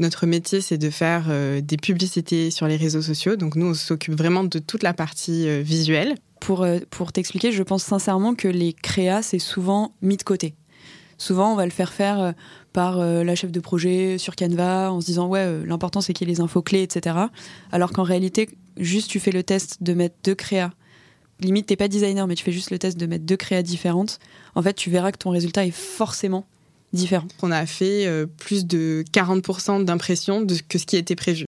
Notre métier, c'est de faire euh, des publicités sur les réseaux sociaux. Donc nous, on s'occupe vraiment de toute la partie euh, visuelle. Pour, euh, pour t'expliquer, je pense sincèrement que les créas, c'est souvent mis de côté. Souvent, on va le faire faire par la chef de projet sur Canva en se disant ouais, l'important c'est qu'il y ait les infos clés, etc. Alors qu'en réalité, juste tu fais le test de mettre deux créas. Limite, t'es pas designer, mais tu fais juste le test de mettre deux créas différentes. En fait, tu verras que ton résultat est forcément On a fait euh, plus de 40% d'impression que ce qui était prévu.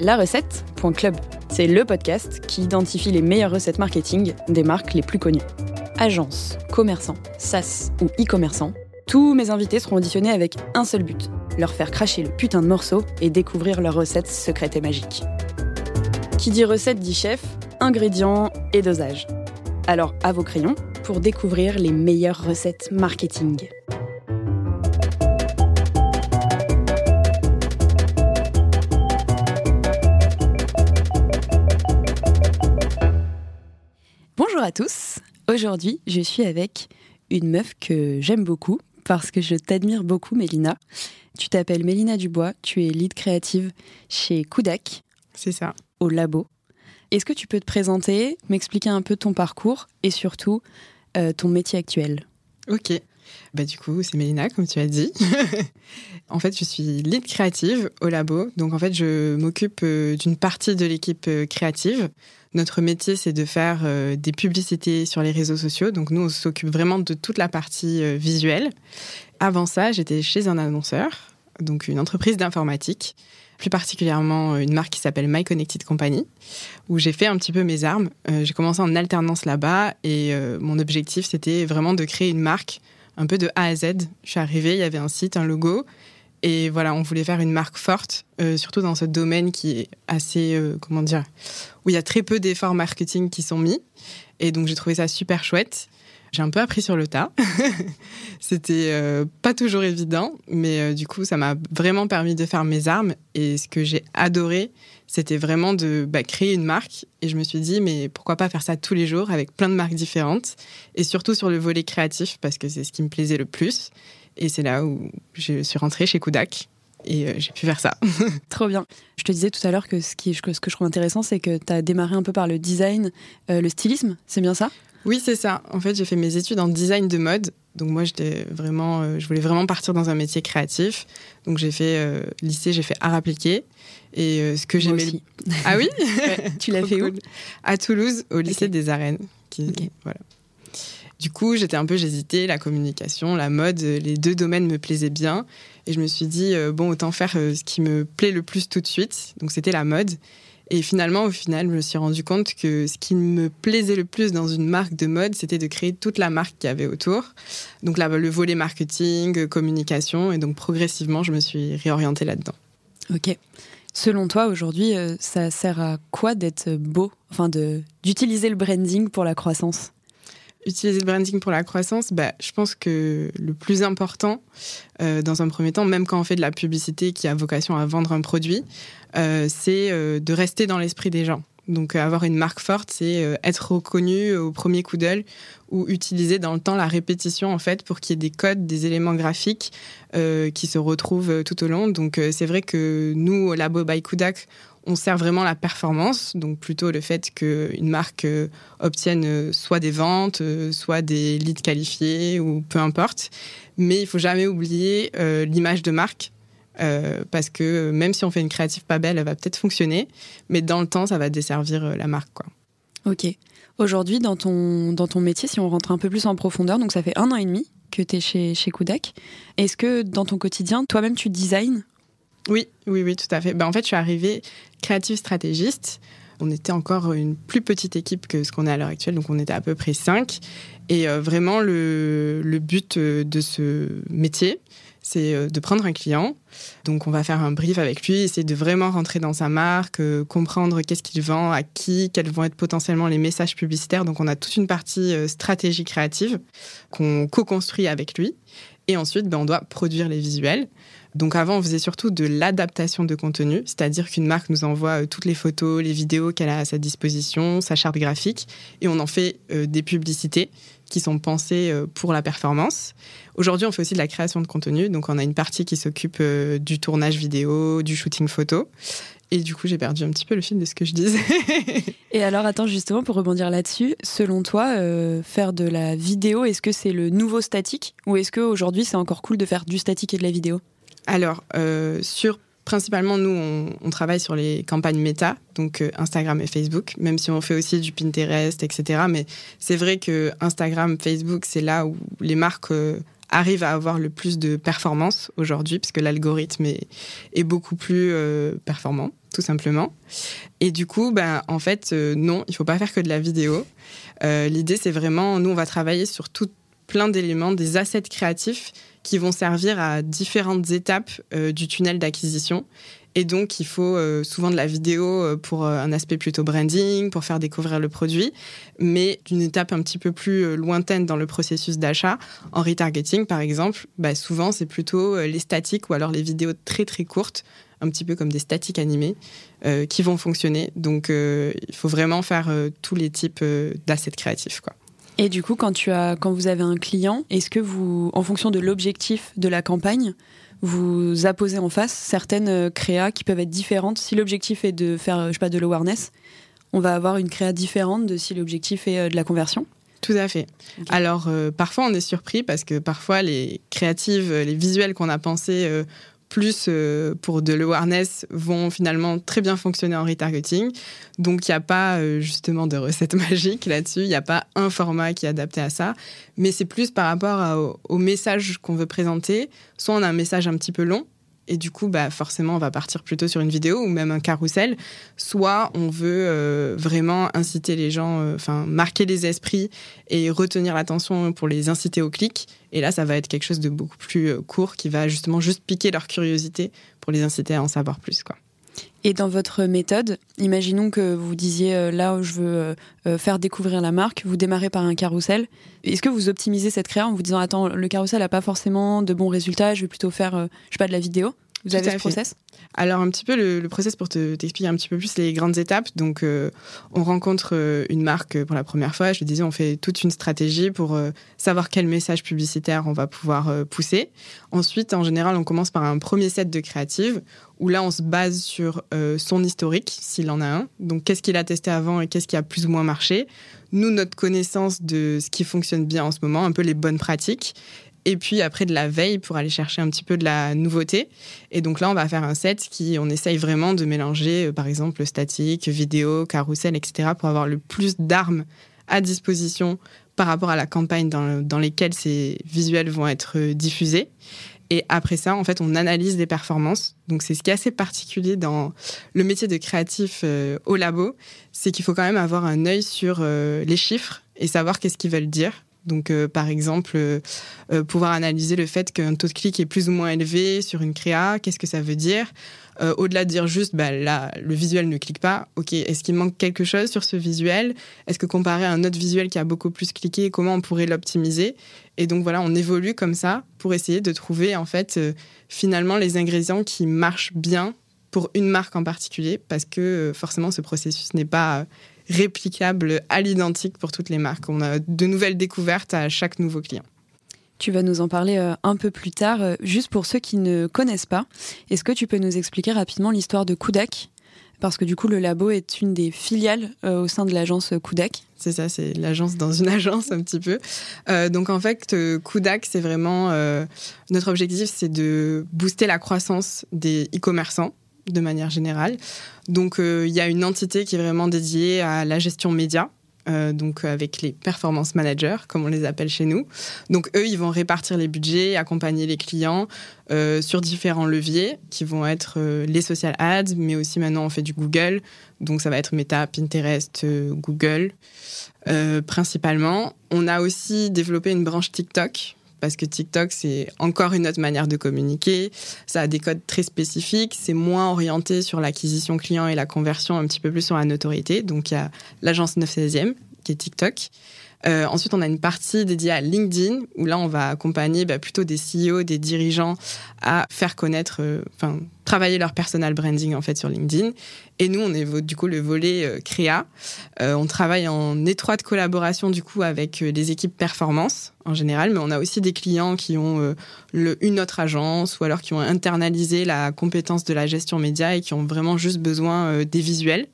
La recette.club, c'est le podcast qui identifie les meilleures recettes marketing des marques les plus connues. Agences, commerçants, SaaS ou e-commerçants, tous mes invités seront auditionnés avec un seul but leur faire cracher le putain de morceau et découvrir leurs recettes secrètes et magiques. Qui dit recette dit chef, ingrédients et dosage. Alors à vos crayons pour découvrir les meilleures recettes marketing. Bonjour à tous. Aujourd'hui, je suis avec une meuf que j'aime beaucoup parce que je t'admire beaucoup, Mélina. Tu t'appelles Mélina Dubois, tu es lead créative chez Kudak. C'est ça. Au labo. Est-ce que tu peux te présenter, m'expliquer un peu ton parcours et surtout euh, ton métier actuel? Ok. Bah, du coup, c'est Mélina, comme tu as dit. en fait, je suis lead créative au labo. Donc, en fait, je m'occupe euh, d'une partie de l'équipe euh, créative. Notre métier, c'est de faire des publicités sur les réseaux sociaux. Donc, nous, on s'occupe vraiment de toute la partie visuelle. Avant ça, j'étais chez un annonceur, donc une entreprise d'informatique plus particulièrement une marque qui s'appelle My Connected Company, où j'ai fait un petit peu mes armes. Euh, j'ai commencé en alternance là-bas et euh, mon objectif, c'était vraiment de créer une marque un peu de A à Z. Je suis arrivée, il y avait un site, un logo. Et voilà, on voulait faire une marque forte, euh, surtout dans ce domaine qui est assez, comment dire, où il y a très peu d'efforts marketing qui sont mis. Et donc j'ai trouvé ça super chouette. J'ai un peu appris sur le tas. C'était euh, pas toujours évident, mais euh, du coup, ça m'a vraiment permis de faire mes armes. Et ce que j'ai adoré, c'était vraiment de bah, créer une marque. Et je me suis dit, mais pourquoi pas faire ça tous les jours avec plein de marques différentes? Et surtout sur le volet créatif, parce que c'est ce qui me plaisait le plus. Et c'est là où je suis rentrée chez Kudak et euh, j'ai pu faire ça. Trop bien. Je te disais tout à l'heure que ce, qui, ce que je trouve intéressant, c'est que tu as démarré un peu par le design, le stylisme, c'est bien ça? Oui, c'est ça. En fait, j'ai fait mes études en design de mode. Donc moi, j'étais vraiment, euh, je voulais vraiment partir dans un métier créatif. Donc j'ai fait euh, lycée, j'ai fait art appliqué. Et euh, ce que j'aimais. Ah oui? Tu l'as fait où? À Toulouse, au lycée des Arènes. Voilà. Du coup, j'étais un peu, j'hésitais, la communication, la mode, les deux domaines me plaisaient bien. Et je me suis dit, bon, autant faire ce qui me plaît le plus tout de suite. Donc c'était la mode. Et finalement, au final, je me suis rendu compte que ce qui me plaisait le plus dans une marque de mode, c'était de créer toute la marque qu'il y avait autour. Donc là, le volet marketing, communication. Et donc progressivement, je me suis réorientée là-dedans. Ok. Selon toi, aujourd'hui, euh, ça sert à quoi d'être beau? Enfin, d'utiliser le branding pour la croissance? Utiliser le branding pour la croissance, bah, je pense que le plus important, euh, dans un premier temps, même quand on fait de la publicité qui a vocation à vendre un produit, euh, c'est euh, de rester dans l'esprit des gens. Donc avoir une marque forte, c'est être reconnu au premier coup d'œil ou utiliser dans le temps la répétition en fait pour qu'il y ait des codes, des éléments graphiques qui se retrouvent tout au long. Donc c'est vrai que nous, au Labo by Kudak, on sert vraiment la performance, donc plutôt le fait qu'une marque euh, obtienne euh, soit des ventes, euh, soit des leads qualifiés ou peu importe. Mais il faut jamais oublier l'image de marque. parce que même si on fait une créative pas belle, elle va peut-être fonctionner, mais dans le temps, ça va desservir la marque. Ok. Aujourd'hui, dans ton, dans ton métier, si on rentre un peu plus en profondeur, donc ça fait un an et demi que tu es chez, chez est-ce que dans ton quotidien, toi-même, tu designs oui, oui, oui, tout à fait. Ben, en fait, je suis arrivée créative stratégiste. On était encore une plus petite équipe que ce qu'on est à l'heure actuelle, donc on était à peu près cinq. Et euh, vraiment, le, but euh, de ce métier, c'est euh, de prendre un client. Donc, on va faire un brief avec lui, essayer de vraiment rentrer dans sa marque, comprendre qu'est-ce qu'il vend, à qui, quels vont être potentiellement les messages publicitaires. Donc, on a toute une partie stratégie créative qu'on co-construit avec lui. Et ensuite, ben, on doit produire les visuels. Donc avant, on faisait surtout de l'adaptation de contenu, c'est-à-dire qu'une marque nous envoie euh, toutes les photos, les vidéos qu'elle a à sa disposition, sa charte graphique, et on en fait euh, des publicités qui sont pensés pour la performance. Aujourd'hui, on fait aussi de la création de contenu. Donc, on a une partie qui s'occupe du tournage vidéo, du shooting photo. Et du coup, j'ai perdu un petit peu le fil de ce que je disais. et alors, attends, justement, pour rebondir là-dessus, selon toi, faire de la vidéo, est-ce que c'est le nouveau statique Ou est-ce qu'aujourd'hui, c'est encore cool de faire du statique et de la vidéo? Alors, sur Principalement, nous, on, travaille sur les campagnes méta, donc euh, Instagram et Facebook, même si on fait aussi du Pinterest, etc. Mais c'est vrai que Instagram, Facebook, c'est là où les marques euh, arrivent à avoir le plus de performance aujourd'hui, puisque l'algorithme est, beaucoup plus euh, performant, tout simplement. Et du coup, ben, en fait, non, il faut pas faire que de la vidéo. L'idée, c'est vraiment, nous, on va travailler sur tout plein d'éléments, des assets créatifs qui vont servir à différentes étapes euh, du tunnel d'acquisition. Et donc, il faut euh, souvent de la vidéo euh, pour un aspect plutôt branding, pour faire découvrir le produit, mais d'une étape un petit peu plus lointaine dans le processus d'achat. En retargeting, par exemple, bah, souvent, c'est plutôt les statiques ou alors les vidéos très très courtes, un petit peu comme des statiques animées, qui vont fonctionner. Donc, il faut vraiment faire tous les types d'assets créatifs. Quoi. Et du coup, quand, tu as, quand vous avez un client, est-ce que vous, en fonction de l'objectif de la campagne, vous apposez en face certaines euh, créas qui peuvent être différentes? Si l'objectif est de faire, euh, je sais pas, de l'awareness, on va avoir une créa différente de si l'objectif est euh, de la conversion. Tout à fait. Alors, parfois, on est surpris parce que parfois, les créatives, les visuels qu'on a pensés plus euh, pour de l'awareness vont finalement très bien fonctionner en retargeting. Donc il n'y a pas euh, justement de recette magique là-dessus, il n'y a pas un format qui est adapté à ça, mais c'est plus par rapport au message qu'on veut présenter. Soit on a un message un petit peu long, et du coup, bah, forcément, on va partir plutôt sur une vidéo ou même un carrousel. Soit on veut euh, vraiment inciter les gens, euh, enfin, marquer les esprits et retenir l'attention pour les inciter au clic. Et là, ça va être quelque chose de beaucoup plus euh, court qui va justement juste piquer leur curiosité pour les inciter à en savoir plus, quoi. Et dans votre méthode, imaginons que vous disiez euh, là où je veux euh, euh, faire découvrir la marque, vous démarrez par un carrousel. Est-ce que vous optimisez cette créa en vous disant attends, le carrousel n'a pas forcément de bons résultats, je vais plutôt faire je sais pas de la vidéo? Vous avez ce process? Alors un petit peu le, process pour te, t'expliquer un petit peu plus les grandes étapes. Donc euh, on rencontre euh, une marque pour la première fois. Je te disais, on fait toute une stratégie pour euh, savoir quel message publicitaire on va pouvoir pousser. Ensuite, en général, on commence par un premier set de créatives où là on se base sur son historique s'il en a un. Donc qu'est-ce qu'il a testé avant et qu'est-ce qui a plus ou moins marché? Nous, notre connaissance de ce qui fonctionne bien en ce moment, un peu les bonnes pratiques et puis après de la veille pour aller chercher un petit peu de la nouveauté. Et donc là, on va faire un set qui, on essaye vraiment de mélanger, euh, par exemple, statique, vidéo, carrousel, etc., pour avoir le plus d'armes à disposition par rapport à la campagne dans, dans lesquelles ces visuels vont être euh, diffusés. Et après ça, en fait, on analyse des performances. Donc, c'est ce qui est assez particulier dans le métier de créatif euh, au labo, c'est qu'il faut quand même avoir un œil sur les chiffres et savoir qu'est-ce qu'ils veulent dire. Donc, euh, par exemple, euh, euh, pouvoir analyser le fait qu'un taux de clic est plus ou moins élevé sur une créa, qu'est-ce que ça veut dire? Au-delà de dire juste, bah, là, le visuel ne clique pas, ok, est-ce qu'il manque quelque chose sur ce visuel? Est-ce que comparé à un autre visuel qui a beaucoup plus cliqué, comment on pourrait l'optimiser? Et donc, voilà, on évolue comme ça pour essayer de trouver, en fait, finalement, les ingrédients qui marchent bien pour une marque en particulier, parce que forcément, ce processus n'est pas réplicable à l'identique pour toutes les marques. On a de nouvelles découvertes à chaque nouveau client. Tu vas nous en parler euh, un peu plus tard. Euh, juste pour ceux qui ne connaissent pas, est-ce que tu peux nous expliquer rapidement l'histoire de Kudak parce que du coup, le labo est une des filiales euh, au sein de l'agence Kudak. C'est ça, c'est l'agence dans une agence un petit peu. donc en fait, Kudak, c'est vraiment notre objectif, c'est de booster la croissance des e-commerçants de manière générale. Donc euh, il y a une entité qui est vraiment dédiée à la gestion média. Euh, donc avec les performance managers, comme on les appelle chez nous. Donc eux, ils vont répartir les budgets, accompagner les clients euh, sur différents leviers qui vont être les social ads, mais aussi maintenant on fait du Google. Donc ça va être Meta, Pinterest, Google principalement. On a aussi développé une branche TikTok parce que TikTok, c'est encore une autre manière de communiquer. Ça a des codes très spécifiques. C'est moins orienté sur l'acquisition client et la conversion, un petit peu plus sur la notoriété. Donc, il y a l'agence 916e, qui est TikTok. Ensuite, on a une partie dédiée à LinkedIn, où là, on va accompagner bah, plutôt des CEO, des dirigeants à faire connaître, enfin, travailler leur personal branding en fait sur LinkedIn. Et nous, on est du coup le volet euh, créa. Euh, on travaille en étroite collaboration du coup avec euh, les équipes performance en général, mais on a aussi des clients qui ont une autre agence ou alors qui ont internalisé la compétence de la gestion média et qui ont vraiment juste besoin des visuels.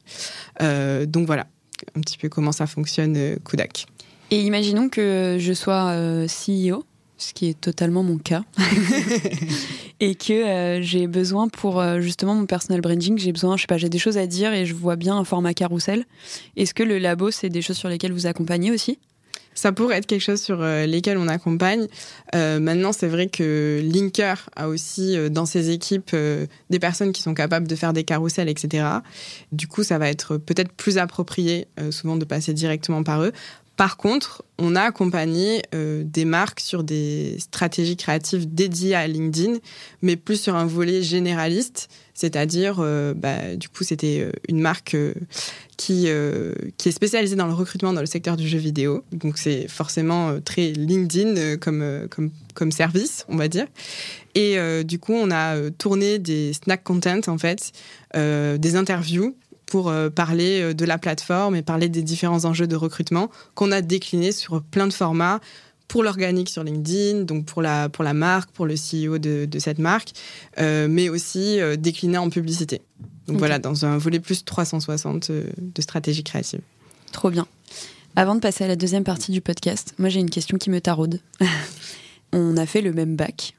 donc voilà, un petit peu comment ça fonctionne Kudak. Et imaginons que je sois CEO ce qui est totalement mon cas, et que euh, j'ai besoin pour euh, justement mon personal branding, j'ai besoin, je sais pas, j'ai des choses à dire et je vois bien un format carrousel. Est-ce que le labo, c'est des choses sur lesquelles vous accompagnez aussi? Ça pourrait être quelque chose sur euh, lesquels on accompagne. maintenant, c'est vrai que Linker a aussi dans ses équipes des personnes qui sont capables de faire des carousels, etc. Du coup, ça va être peut-être plus approprié souvent de passer directement par eux. Par contre, on a accompagné euh, des marques sur des stratégies créatives dédiées à LinkedIn, mais plus sur un volet généraliste, c'est-à-dire, euh, bah, du coup, c'était euh, une marque qui, qui est spécialisée dans le recrutement dans le secteur du jeu vidéo. Donc, c'est forcément très LinkedIn comme, comme, comme service, on va dire. Et du coup, on a tourné des snack content, en fait, des interviews pour euh, parler euh, de la plateforme et parler des différents enjeux de recrutement qu'on a déclinés sur plein de formats pour l'organique sur LinkedIn, donc pour la, pour la marque, pour le CEO de, de cette marque, euh, mais aussi décliné en publicité. Donc voilà, dans un volet plus 360 de stratégie créative. Trop bien. Avant de passer à la deuxième partie du podcast, moi j'ai une question qui me taraude. On a fait le même bac,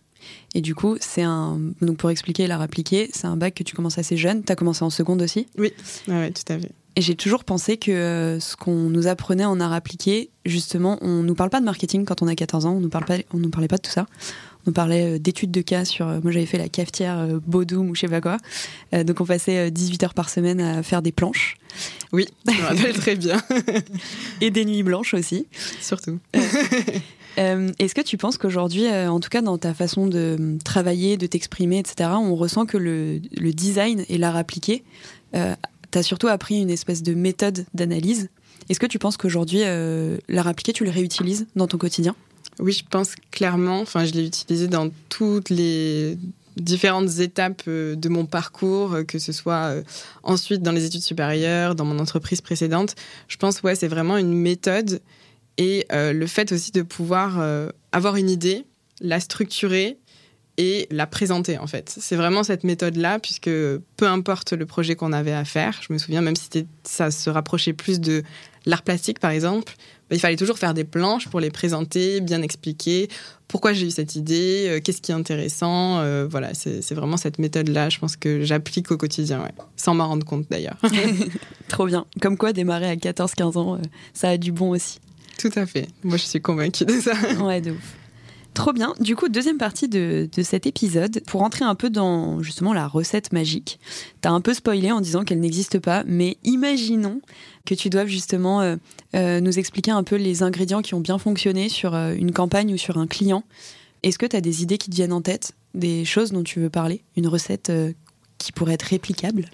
et du coup, c'est un. Donc, pour expliquer et la répliquer, c'est un bac que tu commences assez jeune. Tu as commencé en seconde aussi? Oui, ouais, tout à fait. Et j'ai toujours pensé que euh, ce qu'on nous apprenait en art appliqué, justement, on nous parle pas de marketing quand on a 14 ans, on nous parle pas, on nous parlait pas de tout ça. On parlait euh, d'études de cas sur. Euh, moi, j'avais fait la cafetière Baudoum ou je sais pas quoi. donc, on passait 18 heures par semaine à faire des planches. Oui, je me rappelle très bien. Et des nuits blanches aussi. Surtout. Euh, est-ce que tu penses qu'aujourd'hui, euh, en tout cas dans ta façon de travailler, de t'exprimer, etc., on ressent que le, design et l'art appliqué, euh, tu as surtout appris une espèce de méthode d'analyse. Est-ce que tu penses qu'aujourd'hui, l'art appliqué, tu le réutilises dans ton quotidien? Oui, je pense clairement. Enfin, je l'ai utilisé dans toutes les différentes étapes de mon parcours, que ce soit ensuite dans les études supérieures, dans mon entreprise précédente. Je pense, ouais, c'est vraiment une méthode et euh, le fait aussi de pouvoir euh, avoir une idée, la structurer et la présenter en fait. C'est vraiment cette méthode-là, puisque peu importe le projet qu'on avait à faire, je me souviens même si ça se rapprochait plus de l'art plastique par exemple, bah, il fallait toujours faire des planches pour les présenter, bien expliquer pourquoi j'ai eu cette idée, euh, qu'est-ce qui est intéressant. voilà, c'est vraiment cette méthode-là, je pense que j'applique au quotidien, sans m'en rendre compte d'ailleurs. Trop bien. Comme quoi, démarrer à 14-15 ans, ça a du bon aussi. Tout à fait. Moi, je suis convaincue de ça. Ouais, de ouf. Trop bien. Du coup, deuxième partie de, cet épisode, pour entrer un peu dans justement la recette magique. T'as un peu spoilé en disant qu'elle n'existe pas, mais imaginons que tu doives justement euh, euh, nous expliquer un peu les ingrédients qui ont bien fonctionné sur euh, une campagne ou sur un client. Est-ce que tu as des idées qui te viennent en tête, des choses dont tu veux parler, une recette qui pourrait être réplicable?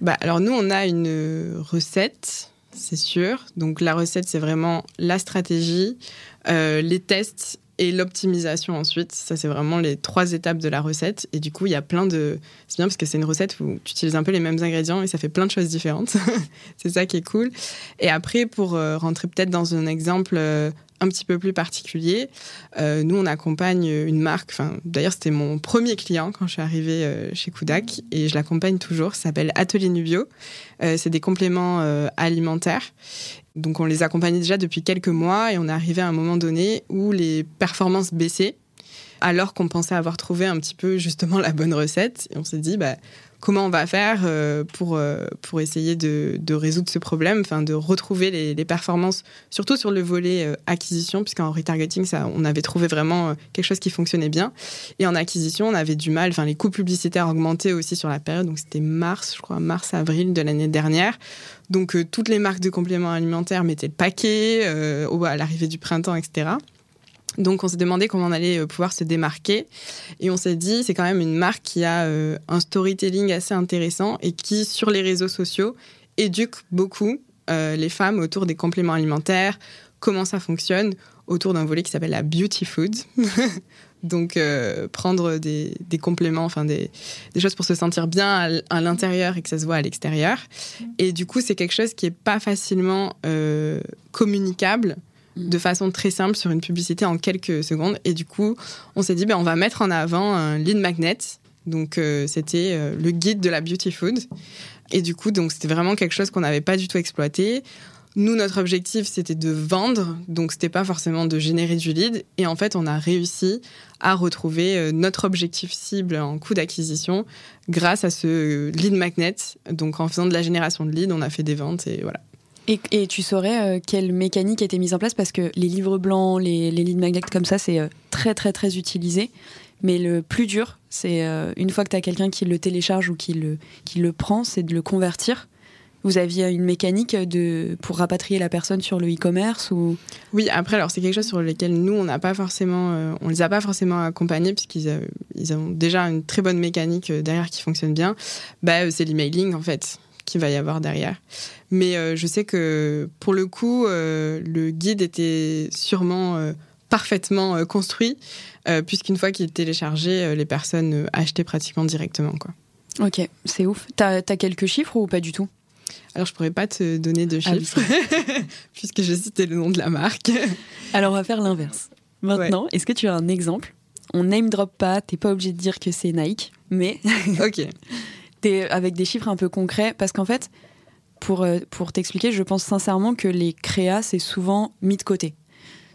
Bah, Alors nous, on a une recette c'est sûr. Donc la recette, c'est vraiment la stratégie, euh, les tests et l'optimisation ensuite. Ça, c'est vraiment les trois étapes de la recette. Et du coup, il y a plein de... C'est bien parce que c'est une recette où tu utilises un peu les mêmes ingrédients et ça fait plein de choses différentes. c'est ça qui est cool. Et après, pour euh, rentrer peut-être dans un exemple euh, un petit peu plus particulier. Euh, nous, on accompagne une marque. D'ailleurs, c'était mon premier client quand je suis arrivée chez Kudak et je l'accompagne toujours. Ça s'appelle Atelier Nubio. C'est des compléments alimentaires. Donc, on les accompagnait déjà depuis quelques mois et on est arrivé à un moment donné où les performances baissaient alors qu'on pensait avoir trouvé un petit peu justement la bonne recette. Et on s'est dit, bah, comment on va faire euh, pour, euh, pour essayer de, résoudre ce problème, enfin de retrouver les, performances, surtout sur le volet euh, acquisition, puisqu'en retargeting, ça, on avait trouvé vraiment quelque chose qui fonctionnait bien. Et en acquisition, on avait du mal, enfin les coûts publicitaires augmentaient aussi sur la période, donc c'était mars, je crois, mars-avril de l'année dernière. Donc toutes les marques de compléments alimentaires mettaient le paquet à l'arrivée du printemps, etc. Donc on s'est demandé comment on allait euh, pouvoir se démarquer et on s'est dit c'est quand même une marque qui a euh, un storytelling assez intéressant et qui sur les réseaux sociaux éduque beaucoup euh, les femmes autour des compléments alimentaires, comment ça fonctionne autour d'un volet qui s'appelle la beauty food. Donc, euh, prendre des, compléments, enfin des, choses pour se sentir bien à, l'intérieur et que ça se voit à l'extérieur. Et du coup, c'est quelque chose qui n'est pas facilement communicable mm. De façon très simple sur une publicité en quelques secondes. Et du coup, on s'est dit, ben, on va mettre en avant un lead magnet. Donc, euh, c'était le guide de la beauty food. Et du coup, donc c'était vraiment quelque chose qu'on n'avait pas du tout exploité. Nous, notre objectif, c'était de vendre, donc c'était pas forcément de générer du lead. Et en fait, on a réussi à retrouver euh, notre objectif cible en coût d'acquisition grâce à ce lead magnet. Donc, en faisant de la génération de leads, on a fait des ventes et voilà. Et, tu saurais euh, quelle mécanique a été mise en place parce que les livres blancs, les, les magnets comme ça, c'est euh, très très très utilisé. Mais le plus dur, c'est une fois que tu as quelqu'un qui le télécharge ou qui le, qui le prend, c'est de le convertir vous aviez une mécanique de, pour rapatrier la personne sur le e-commerce ou? Oui, après, alors c'est quelque chose sur lequel nous, on n'a pas forcément, euh, on les a pas forcément accompagnés puisqu'ils euh, ils ont déjà une très bonne mécanique euh, derrière qui fonctionne bien. Bah, c'est l'emailing en fait qu'il va y avoir derrière. Mais je sais que pour le coup, le guide était sûrement parfaitement construit puisqu'une fois qu'il est téléchargé, les personnes achetaient pratiquement directement. Quoi. Ok, c'est ouf. T'as as quelques chiffres ou pas du tout? Alors, je pourrais pas te donner de ah chiffres, puisque j'ai cité le nom de la marque. Alors, on va faire l'inverse. Maintenant, est-ce que tu as un exemple? On name drop pas, t'es pas obligé de dire que c'est Nike, mais. ok. Avec des chiffres un peu concrets, parce qu'en fait, pour, euh, pour t'expliquer, je pense sincèrement que les créas, c'est souvent mis de côté.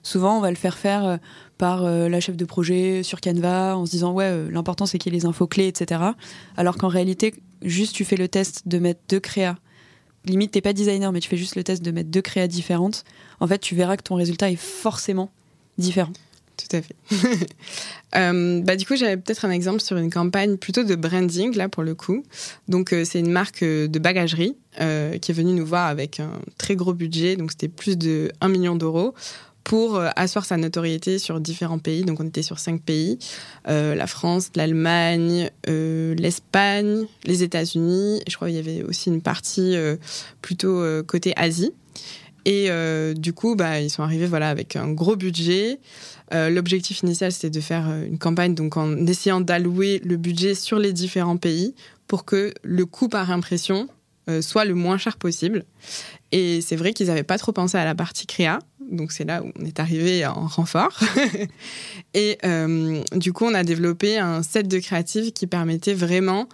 Souvent, on va le faire faire euh, par euh, la chef de projet sur Canva en se disant ouais, l'important c'est qu'il y ait les infos clés, etc. Alors qu'en réalité, juste tu fais le test de mettre deux créas limite t'es pas designer mais tu fais juste le test de mettre deux créas différentes, en fait tu verras que ton résultat est forcément différent. Tout à fait. Euh, bah, du coup, j'avais peut-être un exemple sur une campagne plutôt de branding, là, pour le coup. Donc, euh, c'est une marque euh, de bagagerie qui est venue nous voir avec un très gros budget. Donc, c'était plus de 1 million d'euros pour asseoir sa notoriété sur différents pays. Donc on était sur cinq pays la France, l'Allemagne, l'Espagne, les États-Unis. Je crois qu'il y avait aussi une partie plutôt côté Asie. Et du coup, bah, ils sont arrivés voilà avec un gros budget. L'objectif initial, c'était de faire une campagne en essayant d'allouer le budget sur les différents pays pour que le coût par impression soit le moins cher possible. Et c'est vrai qu'ils n'avaient pas trop pensé à la partie créa. Donc c'est là où on est arrivé en renfort. et euh, du coup, on a développé un set de créatives qui permettait vraiment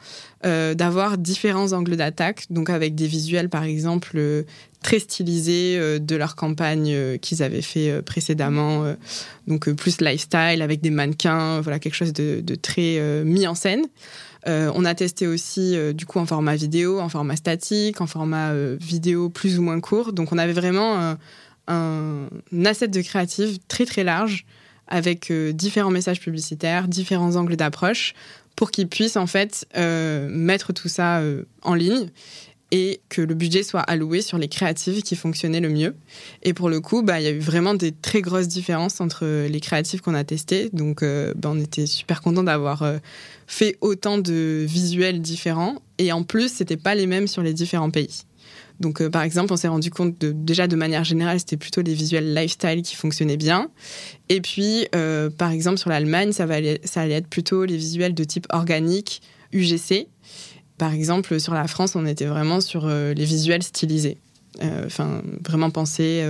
euh, d'avoir différents angles d'attaque. Donc avec des visuels, par exemple, euh, très stylisés de leur campagne qu'ils avaient fait précédemment. donc plus lifestyle, avec des mannequins, voilà, quelque chose de très mis en scène. Euh, on a testé aussi euh, du coup en format vidéo, en format statique, en format euh, vidéo plus ou moins court. Donc on avait vraiment un, asset de créative très très large avec différents messages publicitaires, différents angles d'approche pour qu'ils puissent en fait mettre tout ça en ligne et que le budget soit alloué sur les créatives qui fonctionnaient le mieux. Et pour le coup, bah, il y a eu vraiment des très grosses différences entre les créatives qu'on a testées. Donc, bah, on était super content d'avoir fait autant de visuels différents. Et en plus, c'était pas les mêmes sur les différents pays. Donc, euh, par exemple, on s'est rendu compte déjà de manière générale, c'était plutôt les visuels lifestyle qui fonctionnaient bien. Et puis, euh, par exemple, sur l'Allemagne, ça, ça allait être plutôt les visuels de type organique, UGC. Par exemple, sur la France, on était vraiment sur euh, les visuels stylisés. Enfin, vraiment penser,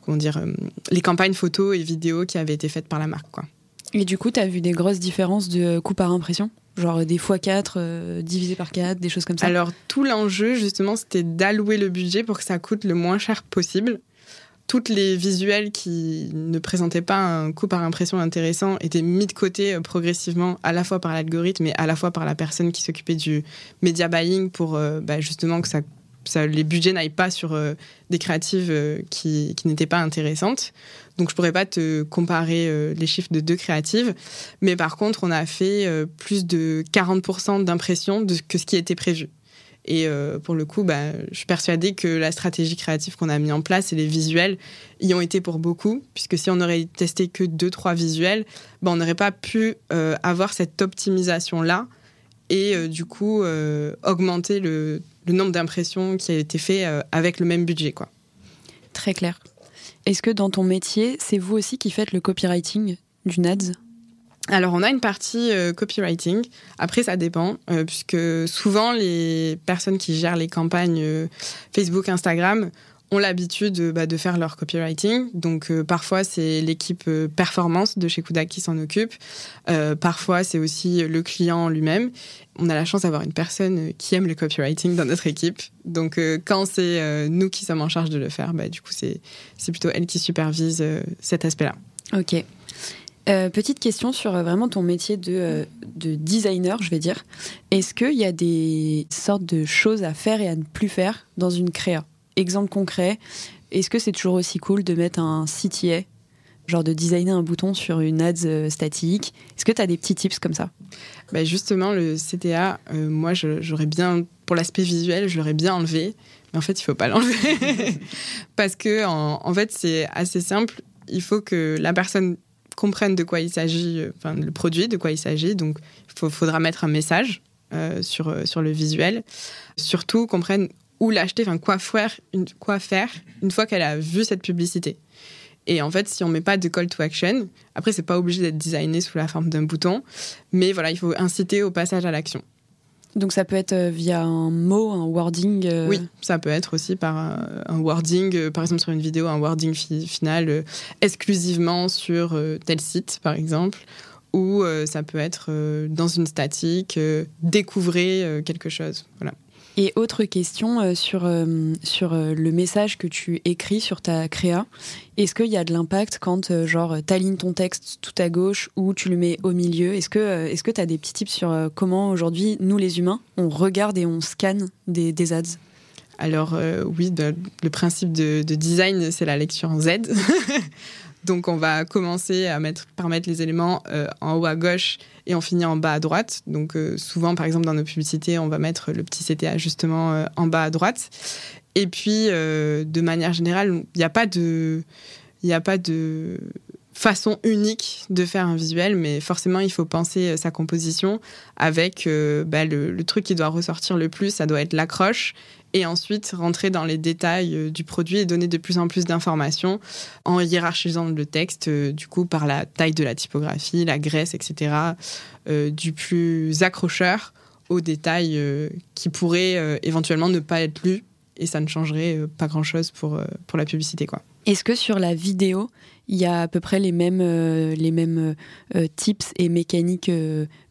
comment dire, les campagnes photos et vidéos qui avaient été faites par la marque, quoi. Et du coup, tu as vu des grosses différences de coût par impression Genre des x4 euh, divisé par 4, des choses comme ça Alors, tout l'enjeu, justement, c'était d'allouer le budget pour que ça coûte le moins cher possible. Toutes les visuels qui ne présentaient pas un coût par impression intéressant étaient mis de côté euh, progressivement, à la fois par l'algorithme et à la fois par la personne qui s'occupait du media buying pour euh, bah, justement que les budgets n'aillent pas sur euh, des créatives euh, qui, n'étaient pas intéressantes. Donc je pourrais pas te comparer euh, les chiffres de deux créatives, mais par contre on a fait plus de 40% d'impression de que ce qui était prévu. Et pour le coup, bah, je suis persuadée que la stratégie créative qu'on a mis en place et les visuels y ont été pour beaucoup, puisque si on aurait testé que deux trois visuels, bah, on n'aurait pas pu avoir cette optimisation là et du coup augmenter le le nombre d'impressions qui a été fait euh, avec le même budget. Quoi. Très clair. Est-ce que dans ton métier, c'est vous aussi qui faites le copywriting d'une ads alors, on a une partie euh, copywriting. Après, ça dépend, euh, puisque souvent, les personnes qui gèrent les campagnes euh, Facebook, Instagram ont l'habitude bah, de faire leur copywriting. Donc, parfois, c'est l'équipe performance de chez Kudak qui s'en occupe. parfois, c'est aussi le client lui-même. On a la chance d'avoir une personne qui aime le copywriting dans notre équipe. Donc, quand c'est nous qui sommes en charge de le faire, bah, du coup, c'est plutôt elle qui supervise cet aspect-là. Ok. Euh, petite question sur euh, vraiment ton métier de, euh, de designer, je vais dire. Est-ce qu'il y a des sortes de choses à faire et à ne plus faire dans une créa? Exemple concret, est-ce que c'est toujours aussi cool de mettre un CTA, genre de designer un bouton sur une ads statique? Est-ce que tu as des petits tips comme ça? Bah Justement, le CTA, moi, j'aurais bien, pour l'aspect visuel, je l'aurais bien enlevé. Mais en fait, il faut pas l'enlever. Parce que, en, fait, c'est assez simple. Il faut que la personne comprennent de quoi il s'agit, euh, enfin le produit, de quoi il s'agit. Donc, il faudra mettre un message euh, sur, euh, sur le visuel. Surtout, comprennent où l'acheter, enfin quoi faire, une, quoi faire une fois qu'elle a vu cette publicité. Et en fait, si on met pas de call to action, après c'est pas obligé d'être designé sous la forme d'un bouton, mais voilà, il faut inciter au passage à l'action. Donc ça peut être euh, via un mot, un wording euh, Oui, ça peut être aussi par un, wording, euh, par exemple sur une vidéo, un wording final exclusivement sur tel site, par exemple. Ou ça peut être dans une statique, découvrir quelque chose. Voilà. Et autre question euh, sur, euh, sur euh, le message que tu écris sur ta créa. Est-ce qu'il y a de l'impact quand, genre, alignes ton texte tout à gauche ou tu le mets au milieu? Est-ce que est-ce que tu as des petits tips sur comment, aujourd'hui, nous, les humains, on regarde et on scanne des, des ads? Alors oui, le principe de, de design, c'est la lecture en Z. Donc on va commencer par mettre les éléments euh, en haut à gauche et on finit en bas à droite. Donc euh, souvent, par exemple, dans nos publicités, on va mettre le petit CTA justement euh, en bas à droite. Et puis, de manière générale, il n'y a pas de... Façon unique de faire un visuel, mais forcément, il faut penser sa composition avec bah, le, truc qui doit ressortir le plus, ça doit être l'accroche et ensuite rentrer dans les détails euh, du produit et donner de plus en plus d'informations en hiérarchisant le texte, euh, du coup, par la taille de la typographie, la graisse, etc., euh, du plus accrocheur aux détails qui pourraient éventuellement ne pas être lus et ça ne changerait pas grand-chose pour, pour la publicité. quoi. Est-ce que sur la vidéo, il y a à peu près les mêmes, les mêmes tips et mécaniques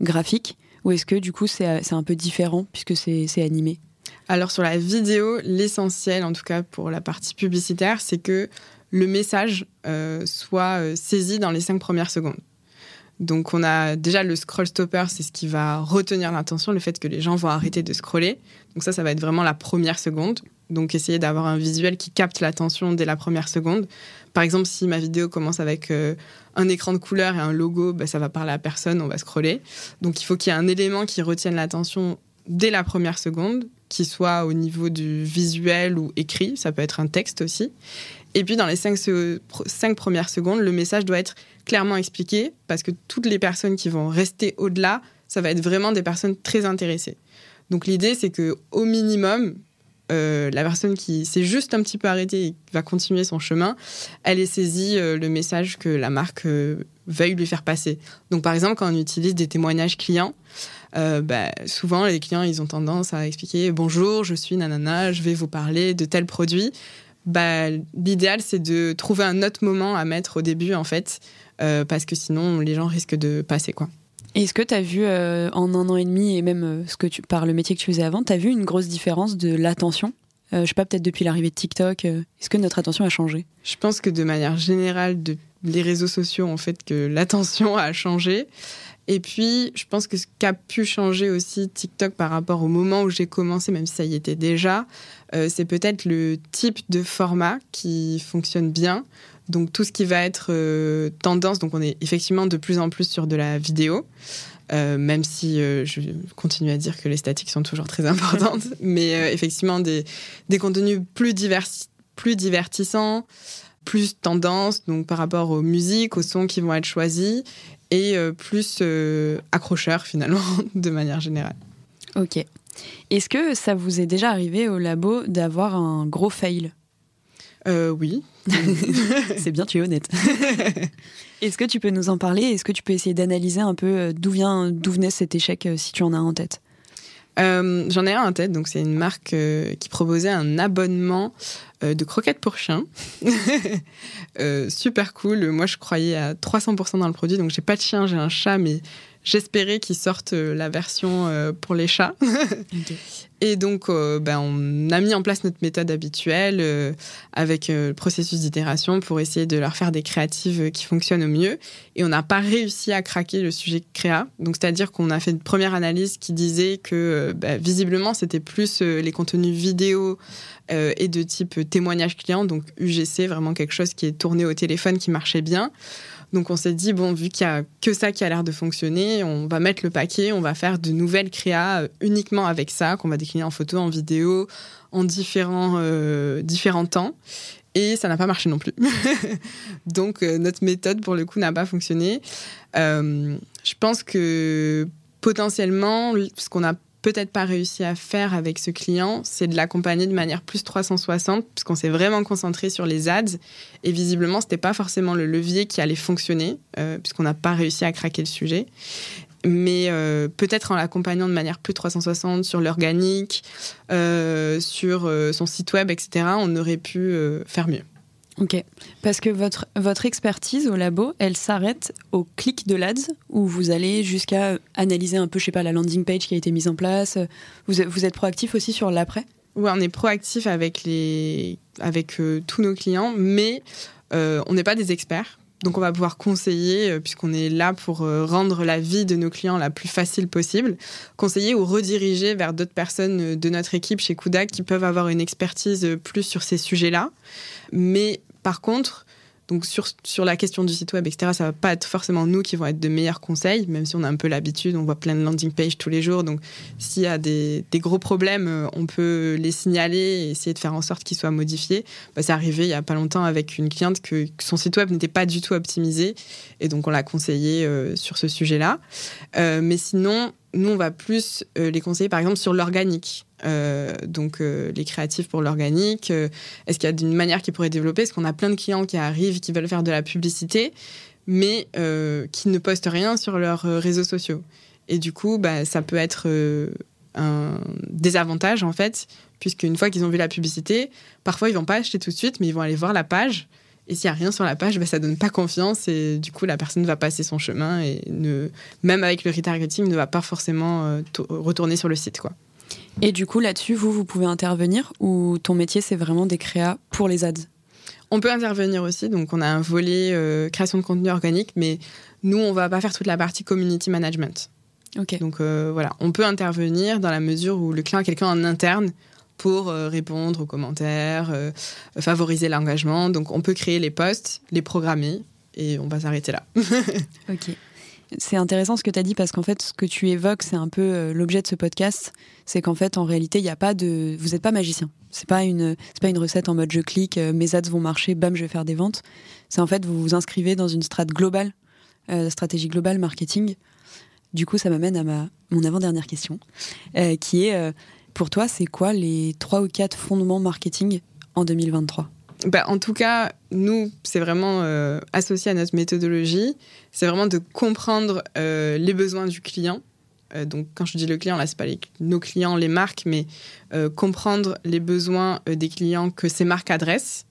graphiques ou est-ce que du coup c'est un peu différent puisque c'est animé? Alors sur la vidéo, l'essentiel, en tout cas pour la partie publicitaire, c'est que le message euh, soit euh, saisi dans les cinq premières secondes. Donc on a déjà le scroll stopper, c'est ce qui va retenir l'attention, le fait que les gens vont arrêter de scroller. Donc ça, ça va être vraiment la première seconde. Donc essayer d'avoir un visuel qui capte l'attention dès la première seconde. Par exemple, si ma vidéo commence avec euh, un écran de couleur et un logo, bah, ça va parler à personne, on va scroller. Donc il faut qu'il y ait un élément qui retienne l'attention dès la première seconde, qui soit au niveau du visuel ou écrit, ça peut être un texte aussi. Et puis dans les cinq, premières secondes, le message doit être clairement expliqué parce que toutes les personnes qui vont rester au-delà, ça va être vraiment des personnes très intéressées. Donc l'idée, c'est que au minimum, euh, la personne qui s'est juste un petit peu arrêtée et va continuer son chemin, elle ait saisi euh, le message que la marque euh, veuille lui faire passer. Donc par exemple, quand on utilise des témoignages clients, bah, souvent les clients ils ont tendance à expliquer bonjour, je suis nanana, je vais vous parler de tel produit. Bah, l'idéal c'est de trouver un autre moment à mettre au début en fait, parce que sinon les gens risquent de passer quoi. Est-ce que tu as vu euh, en un an et demi, et même euh, ce que tu, par le métier que tu faisais avant, tu as vu une grosse différence de l'attention? Euh, Je sais pas, peut-être depuis l'arrivée de TikTok, est-ce que notre attention a changé? Je pense que de manière générale, de, les réseaux sociaux ont fait que l'attention a changé. Et puis, je pense que ce qu'a pu changer aussi TikTok par rapport au moment où j'ai commencé, même si ça y était déjà, c'est peut-être le type de format qui fonctionne bien. Donc tout ce qui va être euh, tendance, donc on est effectivement de plus en plus sur de la vidéo. Euh, même si euh, je continue à dire que les statiques sont toujours très importantes, mais effectivement des, des contenus plus, divers, plus divertissants, plus tendance, donc par rapport aux musiques, aux sons qui vont être choisis, et plus accrocheurs finalement, de manière générale. Ok. Est-ce que ça vous est déjà arrivé au labo d'avoir un gros fail? Oui. C'est bien, tu es honnête. Est-ce que tu peux nous en parler? Est-ce que tu peux essayer d'analyser un peu d'où vient, d'où venait cet échec si tu en as en tête? J'en ai un en tête, donc c'est une marque qui proposait un abonnement de croquettes pour chiens. super cool. Moi, je croyais à 300% dans le produit, donc j'ai pas de chien, j'ai un chat, mais J'espérais qu'ils sortent euh, la version euh, pour les chats. Et donc, euh, ben, on a mis en place notre méthode habituelle avec le processus d'itération pour essayer de leur faire des créatives qui fonctionnent au mieux. Et on n'a pas réussi à craquer le sujet créa. Donc, c'est-à-dire qu'on a fait une première analyse qui disait que ben, visiblement, c'était plus les contenus vidéo et de type témoignage client, donc UGC, vraiment quelque chose qui est tourné au téléphone qui marchait bien. Donc on s'est dit, bon, vu qu'il y a que ça qui a l'air de fonctionner, on va mettre le paquet, on va faire de nouvelles créas euh, uniquement avec ça, qu'on va décliner en photo, en vidéo, en différents, euh, différents temps. Et ça n'a pas marché non plus. Donc euh, notre méthode, pour le coup, n'a pas fonctionné. je pense que potentiellement, ce qu'on a peut-être pas réussi à faire avec ce client, c'est de l'accompagner de manière plus 360, puisqu'on s'est vraiment concentré sur les ads. Et visiblement, c'était pas forcément le levier qui allait fonctionner, euh, puisqu'on n'a pas réussi à craquer le sujet. Mais euh, peut-être en l'accompagnant de manière plus 360 sur l'organique, euh, sur son site web, etc., on aurait pu faire mieux. Ok, parce que votre, votre expertise au labo, elle s'arrête au clic de l'ADS, où vous allez jusqu'à analyser un peu, je sais pas, la landing page qui a été mise en place. Vous, vous êtes proactif aussi sur l'après? Oui, on est proactif avec, les, avec euh, tous nos clients, mais euh, on n'est pas des experts. Donc on va pouvoir conseiller, euh, puisqu'on est là pour rendre la vie de nos clients la plus facile possible, conseiller ou rediriger vers d'autres personnes de notre équipe chez Kudak qui peuvent avoir une expertise plus sur ces sujets-là. Mais par contre, donc sur, sur la question du site web, etc., ça va pas être forcément nous qui vont être de meilleurs conseils, même si on a un peu l'habitude, on voit plein de landing pages tous les jours. Donc s'il y a des, gros problèmes, euh, on peut les signaler et essayer de faire en sorte qu'ils soient modifiés. Bah, c'est arrivé il y a pas longtemps avec une cliente que, son site web n'était pas du tout optimisé et donc on l'a conseillé euh, sur ce sujet-là. Euh, mais sinon, nous, on va plus les conseiller par exemple sur l'organique. Euh, donc euh, les créatifs pour l'organique euh, Est-ce qu'il y a une manière qui pourrait développer Est-ce qu'on a plein de clients qui arrivent, qui veulent faire de la publicité, mais qui ne postent rien sur leurs réseaux sociaux? Et du coup, bah, ça peut être un désavantage en fait, puisqu'une fois qu'ils ont vu la publicité, parfois ils vont pas acheter tout de suite, mais ils vont aller voir la page. Et s'il n'y a rien sur la page, bah, ça donne pas confiance et du coup la personne va passer son chemin et ne, même avec le retargeting, ne va pas forcément retourner sur le site quoi. Et du coup, là-dessus, vous, vous pouvez intervenir ou ton métier, c'est vraiment des créas pour les ads? On peut intervenir aussi. Donc, on a un volet euh, création de contenu organique, mais nous, on va pas faire toute la partie community management. Ok. Donc, euh, voilà, on peut intervenir dans la mesure où le client a quelqu'un en interne pour euh, répondre aux commentaires, favoriser l'engagement. Donc, on peut créer les posts, les programmer, et on va s'arrêter là. ok. C'est intéressant ce que tu as dit parce qu'en fait, ce que tu évoques, c'est un peu euh, l'objet de ce podcast. C'est qu'en fait, en réalité, il n'y a pas de. Vous n'êtes pas magicien. C'est pas une, c'est pas une recette en mode je clique, euh, mes ads vont marcher, bam, je vais faire des ventes. C'est en fait, vous vous inscrivez dans une strate globale, euh, stratégie globale marketing. Du coup, ça m'amène à ma, mon avant-dernière question, qui est pour toi, c'est quoi les trois ou quatre fondements marketing en 2023 bah, en tout cas, nous, c'est vraiment euh, associé à notre méthodologie. C'est vraiment de comprendre euh, les besoins du client. Euh, donc, quand je dis le client, là, c'est pas nos clients, les marques, mais comprendre les besoins des clients que ces marques adressent.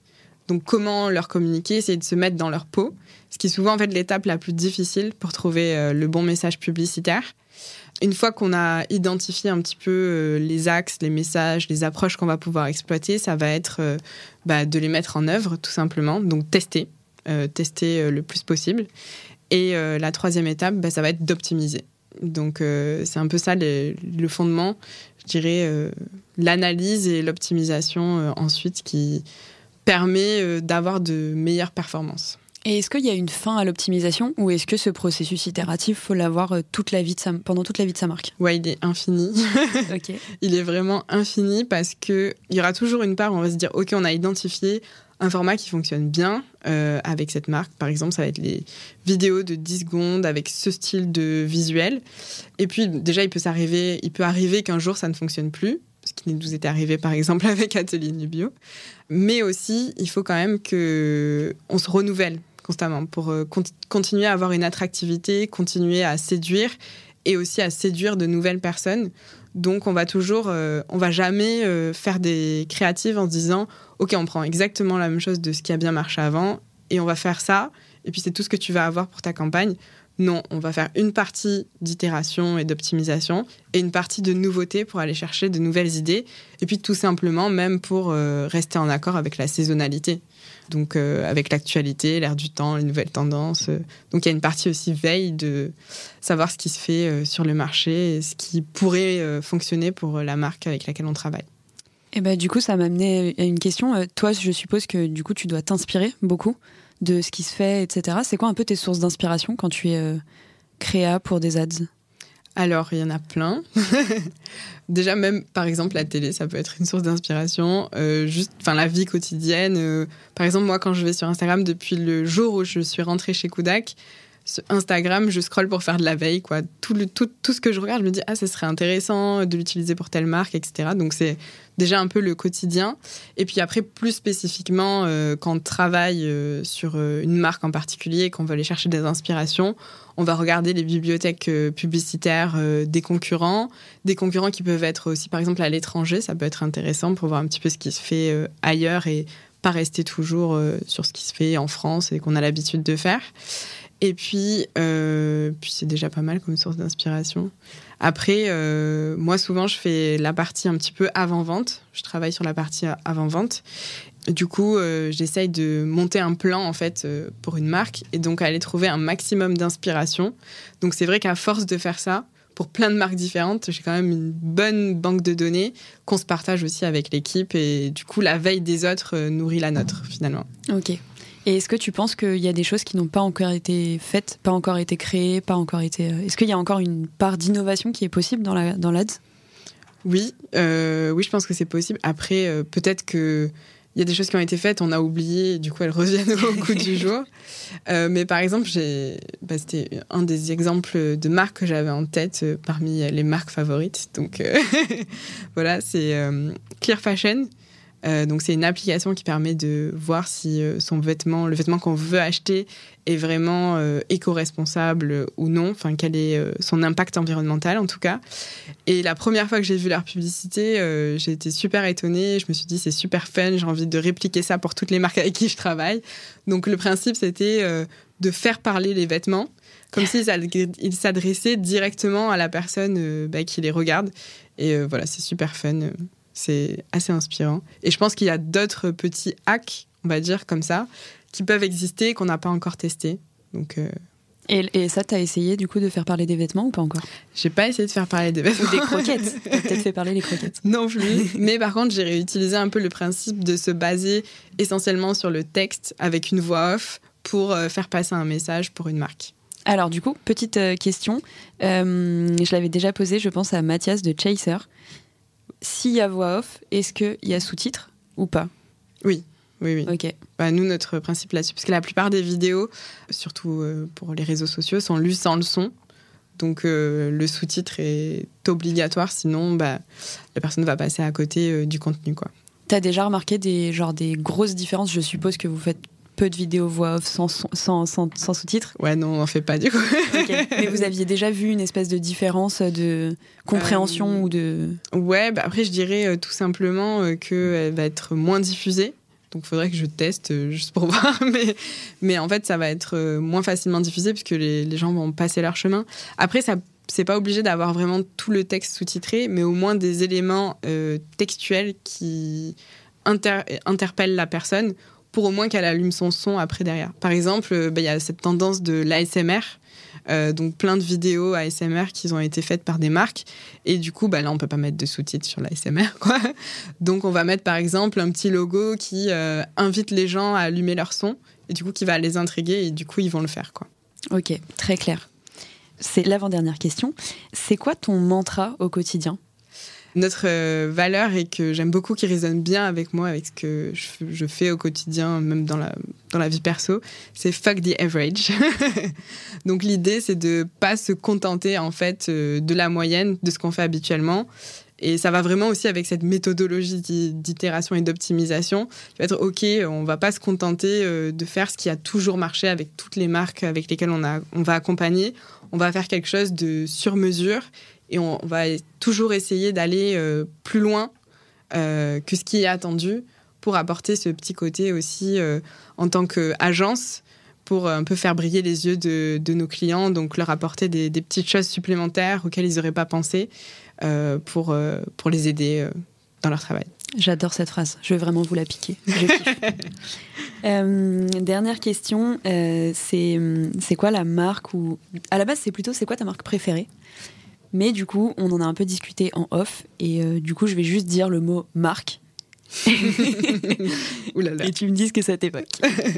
Donc, comment leur communiquer, essayer de se mettre dans leur peau. Ce qui est souvent en fait l'étape la plus difficile pour trouver le bon message publicitaire une fois qu'on a identifié un petit peu euh, les axes, les messages, les approches qu'on va pouvoir exploiter, ça va être euh, bah, de les mettre en œuvre tout simplement. Donc tester, euh, tester le plus possible. Et la troisième étape, bah, ça va être d'optimiser. Donc c'est un peu ça le, fondement, je dirais, l'analyse et l'optimisation ensuite qui permet d'avoir de meilleures performances. Et est-ce qu'il y a une fin à l'optimisation ou est-ce que ce processus itératif, faut l'avoir euh, toute la vie de sa, pendant toute la vie de sa marque? Ouais, il est infini. Il est vraiment infini parce que il y aura toujours une part où on va se dire, ok, on a identifié un format qui fonctionne bien euh, avec cette marque. Par exemple, ça va être les vidéos de 10 secondes avec ce style de visuel. Et puis, déjà, il peut s'arriver, il peut arriver qu'un jour ça ne fonctionne plus ce qui nous était arrivé par exemple avec Atelier Nubio. Mais aussi, il faut quand même que on se renouvelle constamment pour euh, continuer à avoir une attractivité, continuer à séduire et aussi à séduire de nouvelles personnes. Donc on va toujours, euh, on va jamais euh, faire des créatives en se disant, ok, on prend exactement la même chose de ce qui a bien marché avant et on va faire ça. Et puis c'est tout ce que tu vas avoir pour ta campagne. Non, on va faire une partie d'itération et d'optimisation et une partie de nouveauté pour aller chercher de nouvelles idées. Et puis tout simplement, même pour euh, rester en accord avec la saisonnalité. Donc euh, avec l'actualité, l'air du temps, les nouvelles tendances. Euh. Donc il y a une partie aussi veille de savoir ce qui se fait sur le marché et ce qui pourrait fonctionner pour la marque avec laquelle on travaille. Et bah, du coup, ça m'a amené à une question. Toi, je suppose que du coup, tu dois t'inspirer beaucoup de ce qui se fait, etc. C'est quoi un peu tes sources d'inspiration quand tu es euh, créa pour des ads? Alors, il y en a plein. Déjà, même par exemple, la télé, ça peut être une source d'inspiration. Euh, juste, enfin, la vie quotidienne. Euh, par exemple, moi, quand je vais sur Instagram, depuis le jour où je suis rentrée chez Instagram, je scrolle pour faire de la veille, quoi. Tout, le, tout, tout, ce que je regarde, je me dis, ah, ça serait intéressant de l'utiliser pour telle marque, etc. Donc, c'est déjà un peu le quotidien. Et puis après, plus spécifiquement, euh, quand on travaille euh, sur euh, une marque en particulier, qu'on veut aller chercher des inspirations, on va regarder les bibliothèques publicitaires des concurrents, des concurrents qui peuvent être aussi, par exemple, à l'étranger. Ça peut être intéressant pour voir un petit peu ce qui se fait ailleurs et pas rester toujours sur ce qui se fait en France et qu'on a l'habitude de faire. Et puis, euh, puis c'est déjà pas mal comme source d'inspiration. Après, euh, moi, souvent, je fais la partie un petit peu avant-vente. Je travaille sur la partie avant-vente. Du coup, euh, j'essaye de monter un plan, en fait, pour une marque et donc aller trouver un maximum d'inspiration. Donc, c'est vrai qu'à force de faire ça, pour plein de marques différentes, j'ai quand même une bonne banque de données qu'on se partage aussi avec l'équipe et du coup, la veille des autres nourrit la nôtre, finalement. Ok. Et est-ce que tu penses qu'il y a des choses qui n'ont pas encore été faites, pas encore été créées, pas encore été. Euh, est-ce qu'il y a encore une part d'innovation qui est possible dans la dans l'ads? Oui, euh, oui, je pense que c'est possible. Après, euh, peut-être que il y a des choses qui ont été faites, on a oublié, du coup elles reviennent au goût du jour. mais par exemple, j'ai, bah, c'était un des exemples de marques que j'avais en tête parmi les marques favorites. Donc voilà, c'est Clear Fashion. Euh, donc c'est une application qui permet de voir si euh, son vêtement, le vêtement qu'on veut acheter est vraiment euh, éco-responsable ou non, enfin quel est son impact environnemental en tout cas. Et la première fois que j'ai vu leur publicité, j'ai été super étonnée, je me suis dit c'est super fun, j'ai envie de répliquer ça pour toutes les marques avec qui je travaille. Donc le principe c'était de faire parler les vêtements comme s'ils s'adressaient directement à la personne bah, qui les regarde. Et voilà, c'est super fun. C'est assez inspirant. Et je pense qu'il y a d'autres petits hacks, on va dire comme ça, qui peuvent exister qu'on n'a pas encore testé. Donc. Euh, et, ça, tu as essayé du coup de faire parler des vêtements ou pas encore? J'ai pas essayé de faire parler des vêtements. Ou des croquettes. Tu peut-être fait parler les croquettes. Non plus. Mais par contre, j'ai réutilisé un peu le principe de se baser essentiellement sur le texte avec une voix off pour euh, faire passer un message pour une marque. Alors du coup, petite euh, question. je l'avais déjà posée, je pense, à Mathias de Chaser s'il y a voix off, est-ce qu'il y a sous-titres ou pas? Oui. Oui, oui. Ok. Bah, nous, notre principe là-dessus, parce que la plupart des vidéos, surtout euh, pour les réseaux sociaux, sont lues sans le son. Donc euh, le sous-titre est obligatoire, sinon bah, la personne va passer à côté euh, du contenu. quoi. T'as déjà remarqué des, genre, des grosses différences? Je suppose que vous faites peu de vidéos voix off sans, sans, sans, sous-titres Ouais, non, on n'en fait pas du coup. Mais vous aviez déjà vu une espèce de différence de compréhension euh, ou de... Ouais, bah après je dirais euh, tout simplement euh, qu'elle va être moins diffusée. Donc il faudrait que je teste juste pour voir. Mais, mais en fait, ça va être moins facilement diffusé puisque les, les gens vont passer leur chemin. Après, ça c'est pas obligé d'avoir vraiment tout le texte sous-titré, mais au moins des éléments textuels qui interpellent la personne pour au moins qu'elle allume son son après derrière. Par exemple, euh, bah, il y a cette tendance de l'ASMR. Euh, donc plein de vidéos ASMR qui ont été faites par des marques. Et du coup bah là on peut pas mettre de sous-titres sur l'ASMR quoi. Donc on va mettre par exemple un petit logo qui euh, invite les gens à allumer leur son et du coup qui va les intriguer et du coup ils vont le faire quoi. Ok très clair. C'est l'avant-dernière question. C'est quoi ton mantra au quotidien? Notre euh, valeur et que j'aime beaucoup, qui résonne bien avec moi, avec ce que je, fais au quotidien, même dans la, dans la vie perso, c'est fuck the average. Donc l'idée, c'est de pas se contenter en fait euh, de la moyenne de ce qu'on fait habituellement Et ça va vraiment aussi avec cette méthodologie d'itération et d'optimisation. Va être OK, on va pas se contenter euh, de faire ce qui a toujours marché avec toutes les marques avec lesquelles on, a, on va accompagner. On va faire quelque chose de sur mesure et on, va toujours essayer d'aller euh, plus loin euh, que ce qui est attendu pour apporter ce petit côté aussi en tant qu'agence pour un peu faire briller les yeux de, nos clients, donc leur apporter des, des, petites choses supplémentaires auxquelles ils n'auraient pas pensé. Euh, pour, euh, pour les aider euh, dans leur travail. J'adore cette phrase, je vais vraiment vous la piquer. dernière question, c'est quoi la marque ou à la base c'est plutôt c'est quoi ta marque préférée? Mais du coup on en a un peu discuté en off et du coup je vais juste dire le mot marque Et tu me dis ce que ça t'évoque.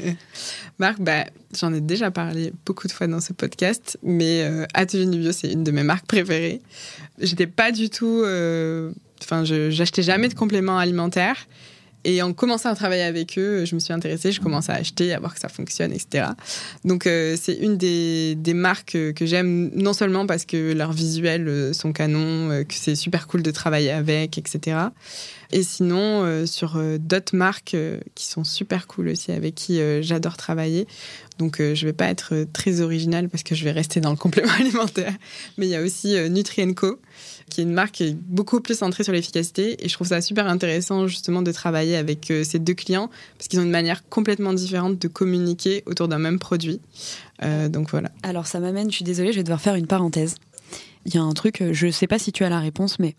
Marc, bah, j'en ai déjà parlé beaucoup de fois dans ce podcast, mais euh, Atelier Nubio, c'est une de mes marques préférées. J'étais pas du tout. Euh, enfin, j'achetais jamais de compléments alimentaires. Et en commençant à travailler avec eux, je me suis intéressée, je commence à acheter, à voir que ça fonctionne, etc. Donc euh, c'est une des, marques que j'aime, non seulement parce que leurs visuels sont canons, que c'est super cool de travailler avec, etc. Et sinon, euh, sur euh, d'autres marques euh, qui sont super cool aussi, avec qui j'adore travailler. Donc, je ne vais pas être très originale parce que je vais rester dans le complément alimentaire. Mais il y a aussi Nutrienco, qui est une marque beaucoup plus centrée sur l'efficacité. Et je trouve ça super intéressant justement de travailler avec ces deux clients parce qu'ils ont une manière complètement différente de communiquer autour d'un même produit. donc voilà. Alors ça m'amène, je suis désolée, je vais devoir faire une parenthèse. Il y a un truc, je ne sais pas si tu as la réponse, mais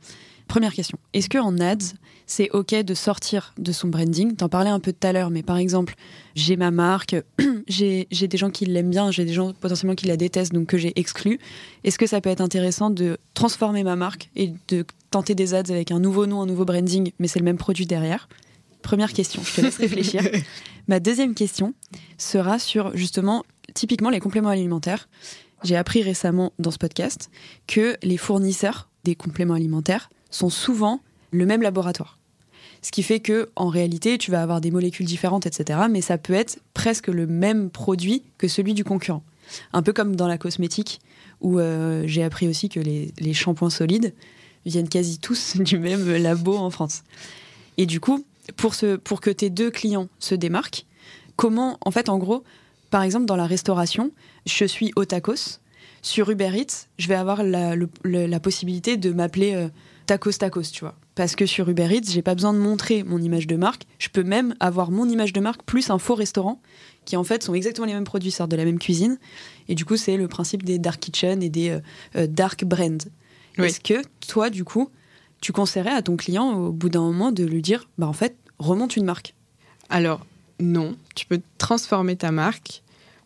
Première question. Est-ce qu'en ads, c'est OK de sortir de son branding? T'en parlais un peu tout à l'heure, mais par exemple, j'ai ma marque, j'ai des gens qui l'aiment bien, j'ai des gens potentiellement qui la détestent, donc que j'ai exclu. Est-ce que ça peut être intéressant de transformer ma marque et de tenter des ads avec un nouveau nom, un nouveau branding, mais c'est le même produit derrière? Première question, je te laisse réfléchir. ma deuxième question sera sur justement, typiquement, les compléments alimentaires. J'ai appris récemment dans ce podcast que les fournisseurs des compléments alimentaires sont souvent le même laboratoire. Ce qui fait que, en réalité, tu vas avoir des molécules différentes, etc. Mais ça peut être presque le même produit que celui du concurrent. Un peu comme dans la cosmétique, où euh, j'ai appris aussi que les, shampoings solides viennent quasi tous du même labo en France. Et du coup, pour, que tes deux clients se démarquent, comment, en fait, en gros, par exemple, dans la restauration, je suis au tacos. Sur Uber Eats, je vais avoir la, la possibilité de m'appeler euh, tacos tacos, tu vois. Parce que sur Uber Eats, j'ai pas besoin de montrer mon image de marque. Je peux même avoir mon image de marque plus un faux restaurant qui en fait sont exactement les mêmes produits, sortent de la même cuisine. Et du coup, c'est le principe des dark kitchen et des euh, euh, dark brands. Est-ce que toi, du coup, tu conseillerais à ton client au bout d'un moment de lui dire, bah en fait, remonte une marque? Alors non, tu peux transformer ta marque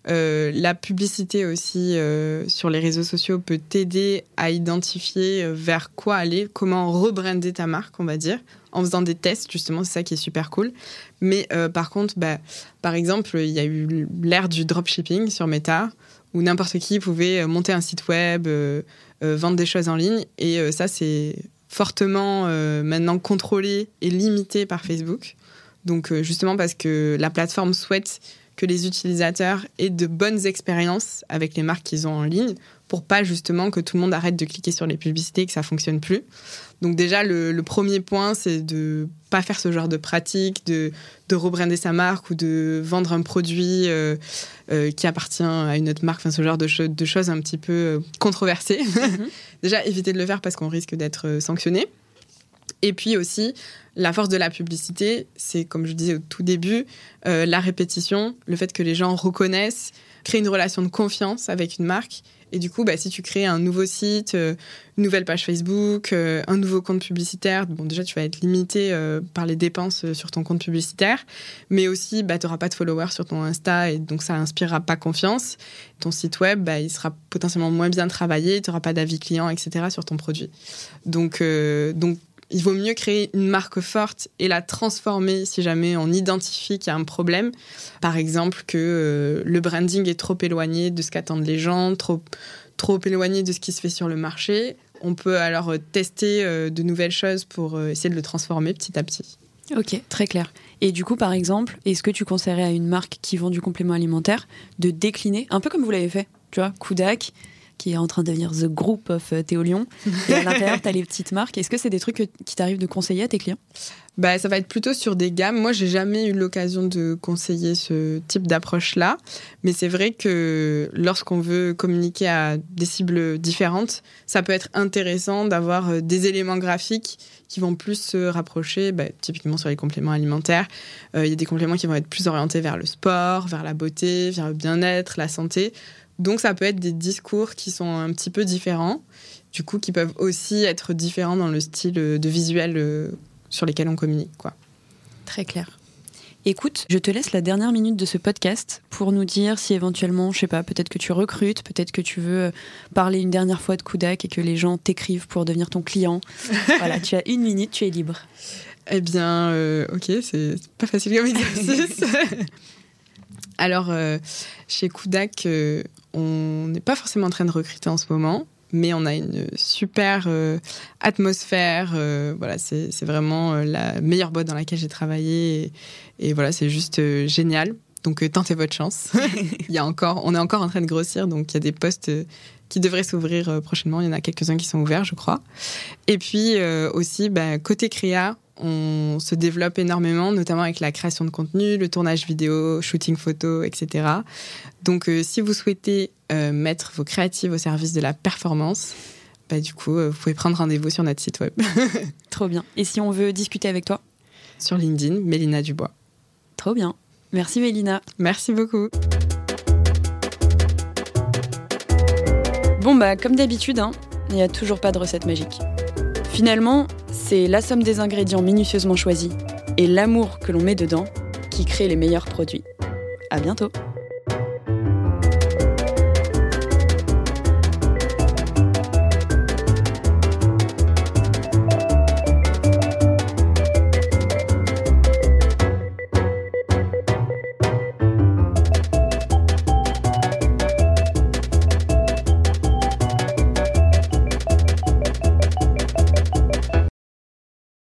euh, la publicité aussi euh, sur les réseaux sociaux peut t'aider à identifier euh, vers quoi aller, comment rebrander ta marque, on va dire, en faisant des tests, justement, c'est ça qui est super cool. Mais par contre, bah, par exemple, il y a eu l'ère du dropshipping sur Meta, où n'importe qui pouvait monter un site web, vendre des choses en ligne, et ça, c'est fortement maintenant contrôlé et limité par Facebook. Donc justement parce que la plateforme souhaite que les utilisateurs aient de bonnes expériences avec les marques qu'ils ont en ligne pour pas justement que tout le monde arrête de cliquer sur les publicités et que ça fonctionne plus. Donc déjà, le, premier point, c'est de pas faire ce genre de pratique, de, de rebrander sa marque ou de vendre un produit euh, euh, qui appartient à une autre marque, enfin ce genre de, de choses un petit peu euh, controversées. Mhm. déjà, éviter de le faire parce qu'on risque d'être sanctionné. Et puis aussi, la force de la publicité, c'est, comme je disais au tout début, euh, la répétition, le fait que les gens reconnaissent, créent une relation de confiance avec une marque. Et du coup, bah, si tu crées un nouveau site, euh, une nouvelle page Facebook, euh, un nouveau compte publicitaire, bon, déjà, tu vas être limité par les dépenses sur ton compte publicitaire, mais aussi, bah, tu n'auras pas de followers sur ton Insta et donc ça inspirera pas confiance. Ton site web, bah, il sera potentiellement moins bien travaillé, tu n'auras pas d'avis client, etc. sur ton produit. Donc, donc il vaut mieux créer une marque forte et la transformer si jamais on identifie qu'il y a un problème. Par exemple, que euh, le branding est trop éloigné de ce qu'attendent les gens, trop, trop éloigné de ce qui se fait sur le marché. On peut alors euh, tester euh, de nouvelles choses pour essayer de le transformer petit à petit. Ok, très clair. Et du coup, par exemple, est-ce que tu conseillerais à une marque qui vend du complément alimentaire de décliner, un peu comme vous l'avez fait, tu vois, Kudak qui est en train de devenir The Group of Théolion. Et à l'intérieur, tu as les petites marques. Est-ce que c'est des trucs qui t'arrivent de conseiller à tes clients? Bah, ça va être plutôt sur des gammes. Moi, j'ai jamais eu l'occasion de conseiller ce type d'approche-là, mais c'est vrai que lorsqu'on veut communiquer à des cibles différentes, ça peut être intéressant d'avoir euh, des éléments graphiques qui vont plus se rapprocher, bah, typiquement sur les compléments alimentaires. Euh, il y a des compléments qui vont être plus orientés vers le sport, vers la beauté, vers le bien-être, la santé. Donc, ça peut être des discours qui sont un petit peu différents, du coup, qui peuvent aussi être différents dans le style de visuel euh, sur lesquels on communique. Quoi. Très clair. Écoute, je te laisse la dernière minute de ce podcast pour nous dire si éventuellement, je sais pas, peut-être que tu recrutes, peut-être que tu veux euh, parler une dernière fois de Kudak et que les gens t'écrivent pour devenir ton client. voilà, tu as une minute, tu es libre. Eh bien, euh, ok, c'est pas facile comme exercice. Alors, euh, chez Kudak, on n'est pas forcément en train de recruter en ce moment mais on a une super euh, atmosphère. Euh, voilà, c'est vraiment euh, la meilleure boîte dans laquelle j'ai travaillé. Et, voilà, c'est juste génial. Donc tentez votre chance. il y a encore, on est encore en train de grossir, donc il y a des postes qui devraient s'ouvrir prochainement. Il y en a quelques-uns qui sont ouverts, je crois. Et puis aussi, bah, côté créa, on se développe énormément, notamment avec la création de contenu, le tournage vidéo, shooting photo, etc. Donc, euh, si vous souhaitez euh, mettre vos créatives au service de la performance, bah, du coup, euh, vous pouvez prendre rendez-vous sur notre site web. Trop bien. Et si on veut discuter avec toi? Sur LinkedIn, Mélina Dubois. Trop bien. Merci Mélina. Merci beaucoup. Bon, bah, comme d'habitude, hein, il n'y a toujours pas de recette magique. Finalement, c'est la somme des ingrédients minutieusement choisis et l'amour que l'on met dedans qui crée les meilleurs produits. À bientôt!